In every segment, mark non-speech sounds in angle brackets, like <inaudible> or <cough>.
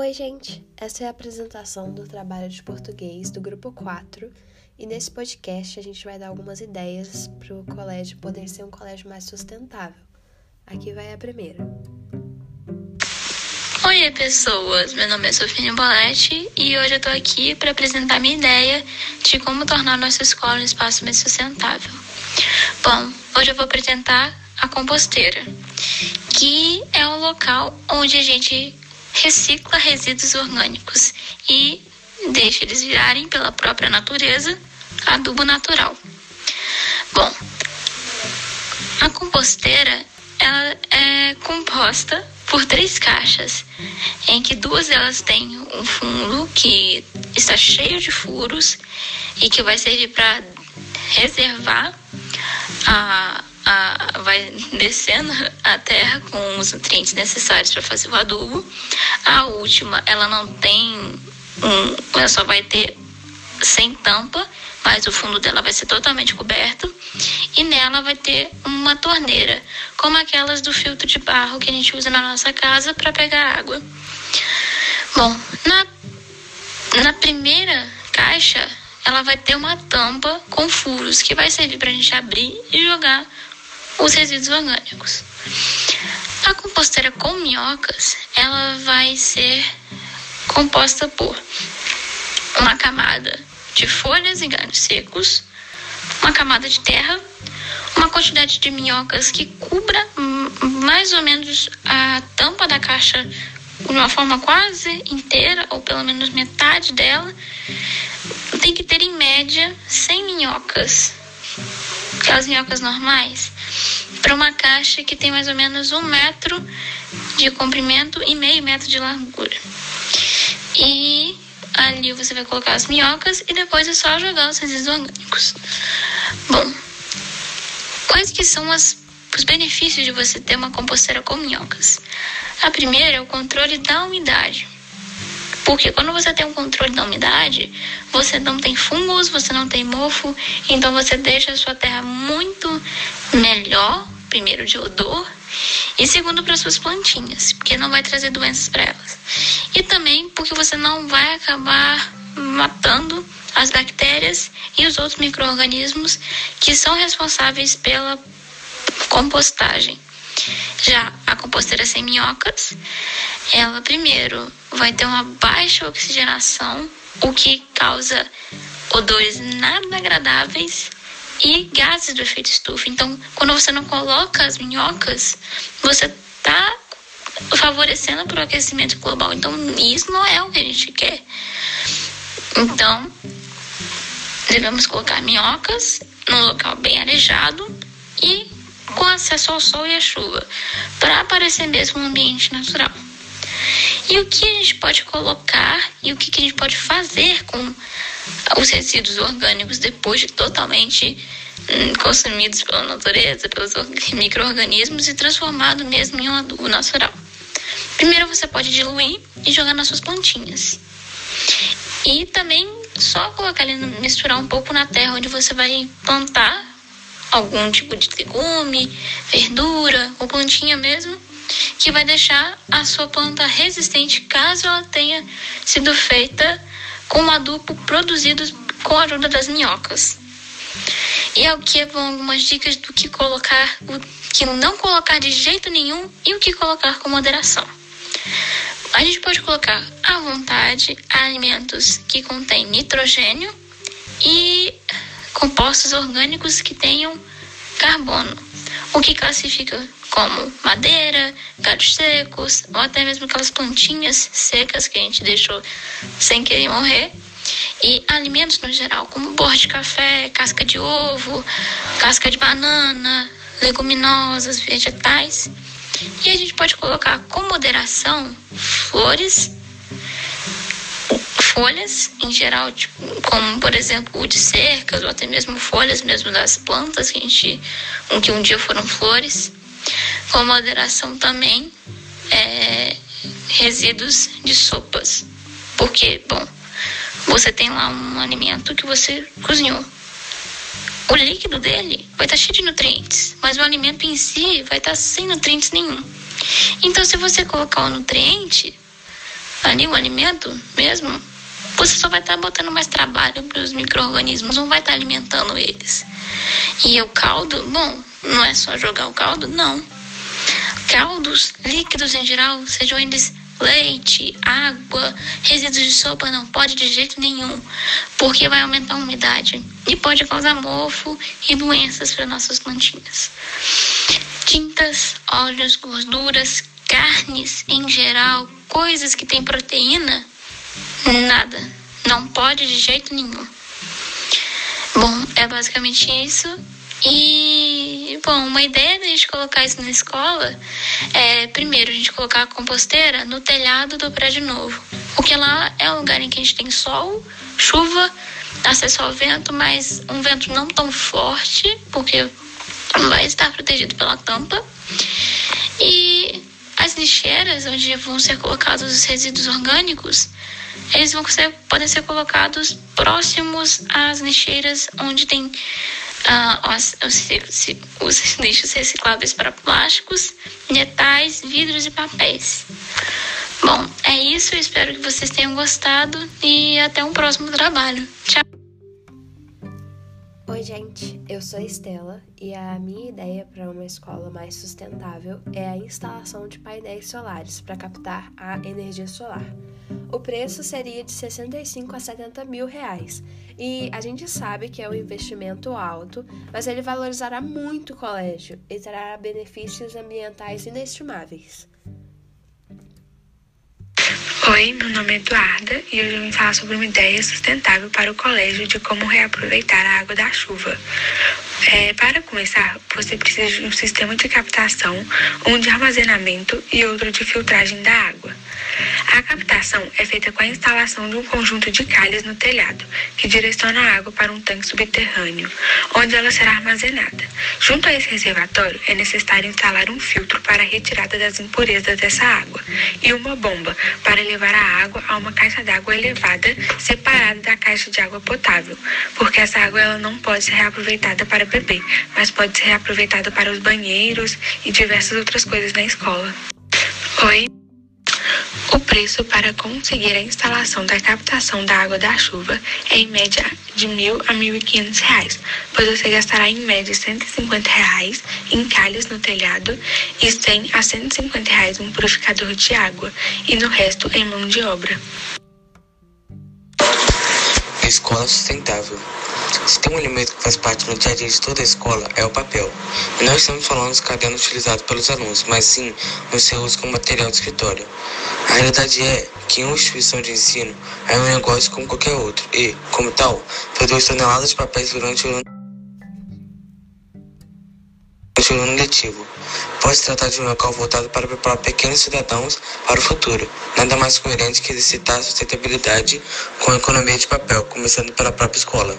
Oi, gente! Essa é a apresentação do trabalho de português do grupo 4 e nesse podcast a gente vai dar algumas ideias para o colégio poder ser um colégio mais sustentável. Aqui vai a primeira. Oi, pessoas! Meu nome é Sofia Boletti e hoje eu tô aqui para apresentar minha ideia de como tornar nossa escola um espaço mais sustentável. Bom, hoje eu vou apresentar a composteira, que é o local onde a gente recicla resíduos orgânicos e deixa eles virarem pela própria natureza adubo natural. Bom, a composteira ela é composta por três caixas, em que duas delas têm um fundo que está cheio de furos e que vai servir para reservar a, a, vai descendo a terra com os nutrientes necessários para fazer o adubo. A última, ela não tem um, ela só vai ter sem tampa, mas o fundo dela vai ser totalmente coberto. E nela vai ter uma torneira, como aquelas do filtro de barro que a gente usa na nossa casa para pegar água. Bom, na, na primeira caixa, ela vai ter uma tampa com furos que vai servir para a gente abrir e jogar os resíduos orgânicos. A composteira com minhocas, ela vai ser composta por uma camada de folhas e galhos secos, uma camada de terra, uma quantidade de minhocas que cubra mais ou menos a tampa da caixa de uma forma quase inteira, ou pelo menos metade dela, tem que ter em média 100 minhocas. Aquelas minhocas normais para uma caixa que tem mais ou menos um metro de comprimento e meio metro de largura. E ali você vai colocar as minhocas e depois é só jogar os resíduos orgânicos. Bom, quais que são as, os benefícios de você ter uma composteira com minhocas? A primeira é o controle da umidade. Porque quando você tem um controle da umidade, você não tem fungos, você não tem mofo, então você deixa a sua terra muito melhor, primeiro de odor, e segundo para suas plantinhas, porque não vai trazer doenças para elas. E também porque você não vai acabar matando as bactérias e os outros micro-organismos que são responsáveis pela compostagem. Já a composteira sem minhocas, ela primeiro vai ter uma baixa oxigenação, o que causa odores nada agradáveis e gases do efeito estufa. Então, quando você não coloca as minhocas, você está favorecendo para o aquecimento global. Então, isso não é o que a gente quer. Então, devemos colocar minhocas num local bem arejado e com acesso ao sol e à chuva, para aparecer mesmo um ambiente natural. E o que a gente pode colocar e o que a gente pode fazer com os resíduos orgânicos depois de totalmente hum, consumidos pela natureza, pelos <laughs> micro-organismos e transformado mesmo em um adubo natural. Primeiro você pode diluir e jogar nas suas plantinhas. E também só colocar ali, misturar um pouco na terra onde você vai plantar algum tipo de legume, verdura ou plantinha mesmo, que vai deixar a sua planta resistente caso ela tenha sido feita com adubo produzido com a ajuda das minhocas. E aqui vão algumas dicas do que colocar, o que não colocar de jeito nenhum e o que colocar com moderação. A gente pode colocar à vontade alimentos que contêm nitrogênio e compostos orgânicos que tenham carbono, o que classifica como madeira, galhos secos, ou até mesmo aquelas plantinhas secas que a gente deixou sem querer morrer. E alimentos no geral, como borra de café, casca de ovo, casca de banana, leguminosas, vegetais. E a gente pode colocar com moderação flores folhas em geral, tipo, como por exemplo o de cercas ou até mesmo folhas mesmo das plantas que a gente, que um dia foram flores, com moderação também é, resíduos de sopas, porque bom, você tem lá um alimento que você cozinhou. O líquido dele vai estar cheio de nutrientes, mas o alimento em si vai estar sem nutrientes nenhum. Então, se você colocar o nutriente, ali o alimento mesmo, você só vai estar tá botando mais trabalho para os micro-organismos, não vai estar tá alimentando eles. E o caldo, bom, não é só jogar o caldo, não. Caldos líquidos em geral, sejam eles leite, água, resíduos de sopa, não pode de jeito nenhum, porque vai aumentar a umidade e pode causar mofo e doenças para nossas plantinhas. Tintas, óleos, gorduras, carnes em geral, coisas que têm proteína, nada, não pode de jeito nenhum. Bom, é basicamente isso. E, bom, uma ideia de a gente colocar isso na escola é, primeiro, a gente colocar a composteira no telhado do prédio novo. Porque lá é um lugar em que a gente tem sol, chuva, acesso ao vento, mas um vento não tão forte, porque vai estar protegido pela tampa. E lixeiras, onde vão ser colocados os resíduos orgânicos, eles vão ser, podem ser colocados próximos às lixeiras onde tem uh, os, os, os lixos recicláveis para plásticos, metais, vidros e papéis. Bom, é isso. Espero que vocês tenham gostado e até um próximo trabalho. Tchau! Oi, gente, eu sou Estela e a minha ideia para uma escola mais sustentável é a instalação de painéis solares para captar a energia solar. O preço seria de 65 a 70 mil reais e a gente sabe que é um investimento alto, mas ele valorizará muito o colégio e trará benefícios ambientais inestimáveis. Oi, meu nome é Eduarda e hoje eu vim falar sobre uma ideia sustentável para o colégio de como reaproveitar a água da chuva. É, para começar, você precisa de um sistema de captação, um de armazenamento e outro de filtragem da água. A captação é feita com a instalação de um conjunto de calhas no telhado, que direciona a água para um tanque subterrâneo, onde ela será armazenada. Junto a esse reservatório, é necessário instalar um filtro para a retirada das impurezas dessa água e uma bomba para levar a água a uma caixa d'água elevada, separada da caixa de água potável, porque essa água ela não pode ser reaproveitada para beber, mas pode ser reaproveitada para os banheiros e diversas outras coisas na escola. Oi? Preço para conseguir a instalação da captação da água da chuva é em média de 1.000 a R$ 1.500, pois você gastará em média 150 reais em calhas no telhado e R$ 100 a 150 reais um purificador de água e no resto em mão de obra. Escola sustentável. Se tem um elemento que faz parte do dia a dia de toda a escola, é o papel. E não estamos falando dos cadernos utilizados pelos alunos, mas sim no seu uso como material de escritório. A realidade é que uma instituição de ensino é um negócio como qualquer outro e, como tal, produz toneladas de papéis durante o ano de um ano letivo. Pode se tratar de um local voltado para preparar pequenos cidadãos para o futuro. Nada mais coerente que exercitar a sustentabilidade com a economia de papel, começando pela própria escola.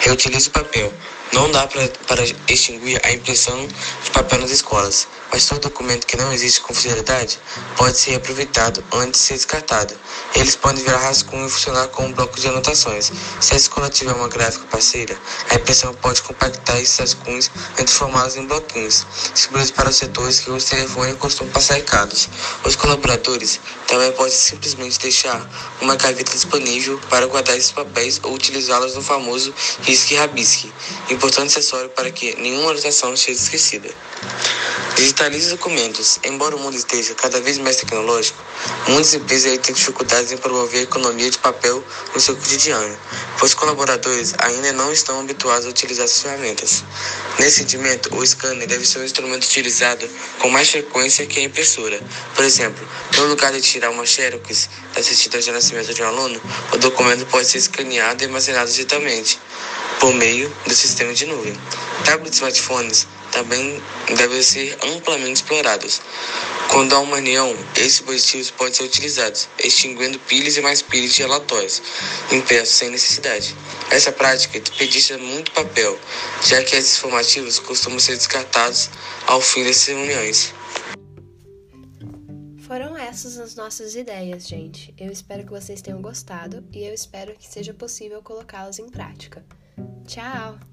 Reutilize o papel. Não dá pra, para extinguir a impressão de papel nas escolas, mas todo documento que não existe com facilidade pode ser aproveitado antes de ser descartado. Eles podem virar rascunho e funcionar como bloco de anotações. Se a escola tiver uma gráfica parceira, a impressão pode compactar esses rascunhos e transformá-los em bloquinhos, distribuídos para os setores que o telefone costumam passar recados. Os colaboradores também podem simplesmente deixar uma gaveta disponível para guardar esses papéis ou utilizá-los no famoso risque-rabisque importante acessório para que nenhuma anotação seja esquecida. Digitalize documentos. Embora o mundo esteja cada vez mais tecnológico, muitas empresas têm dificuldades em promover a economia de papel no seu cotidiano, pois colaboradores ainda não estão habituados a utilizar essas ferramentas. Nesse sentido, o scanner deve ser um instrumento utilizado com mais frequência que a impressora. Por exemplo, no lugar de tirar uma xerox da certidão de nascimento de um aluno, o documento pode ser escaneado e armazenado digitalmente por meio do sistema de nuvem. Tablets e smartphones também devem ser amplamente explorados. Quando há uma união, esses dispositivos podem ser utilizados, extinguindo pilhas e mais pilhas de relatórios impressos sem necessidade. Essa prática desperdiça muito papel, já que esses informativos costumam ser descartados ao fim dessas reuniões. Essas as nossas ideias, gente. Eu espero que vocês tenham gostado e eu espero que seja possível colocá-las em prática. Tchau!